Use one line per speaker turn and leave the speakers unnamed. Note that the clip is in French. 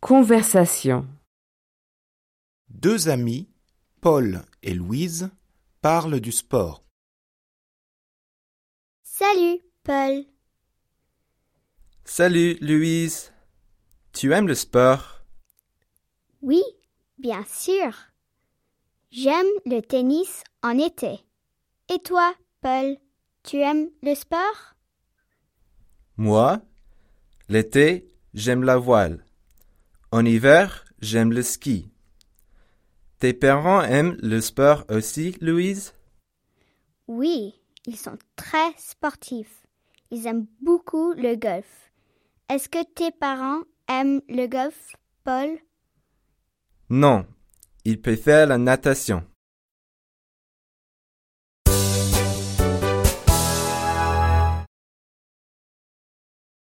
Conversation.
Deux amis, Paul et Louise, parlent du sport.
Salut, Paul.
Salut, Louise. Tu aimes le sport?
Oui, bien sûr. J'aime le tennis en été. Et toi, Paul, tu aimes le sport?
Moi, l'été, j'aime la voile. En hiver, j'aime le ski. Tes parents aiment le sport aussi, Louise?
Oui, ils sont très sportifs. Ils aiment beaucoup le golf. Est-ce que tes parents aiment le golf, Paul?
Non, ils préfèrent la natation.